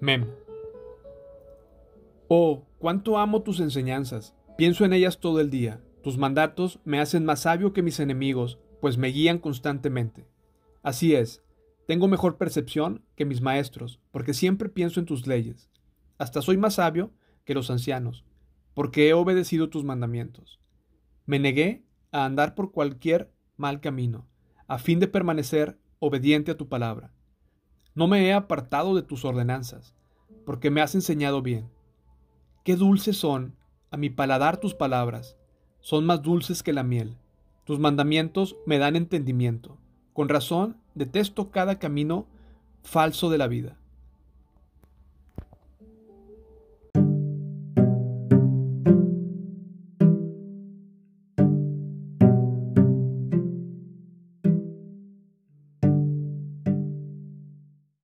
Mem. Oh, cuánto amo tus enseñanzas. Pienso en ellas todo el día. Tus mandatos me hacen más sabio que mis enemigos, pues me guían constantemente. Así es, tengo mejor percepción que mis maestros, porque siempre pienso en tus leyes. Hasta soy más sabio que los ancianos, porque he obedecido tus mandamientos. Me negué a andar por cualquier mal camino, a fin de permanecer obediente a tu palabra. No me he apartado de tus ordenanzas, porque me has enseñado bien. Qué dulces son a mi paladar tus palabras, son más dulces que la miel. Tus mandamientos me dan entendimiento. Con razón detesto cada camino falso de la vida.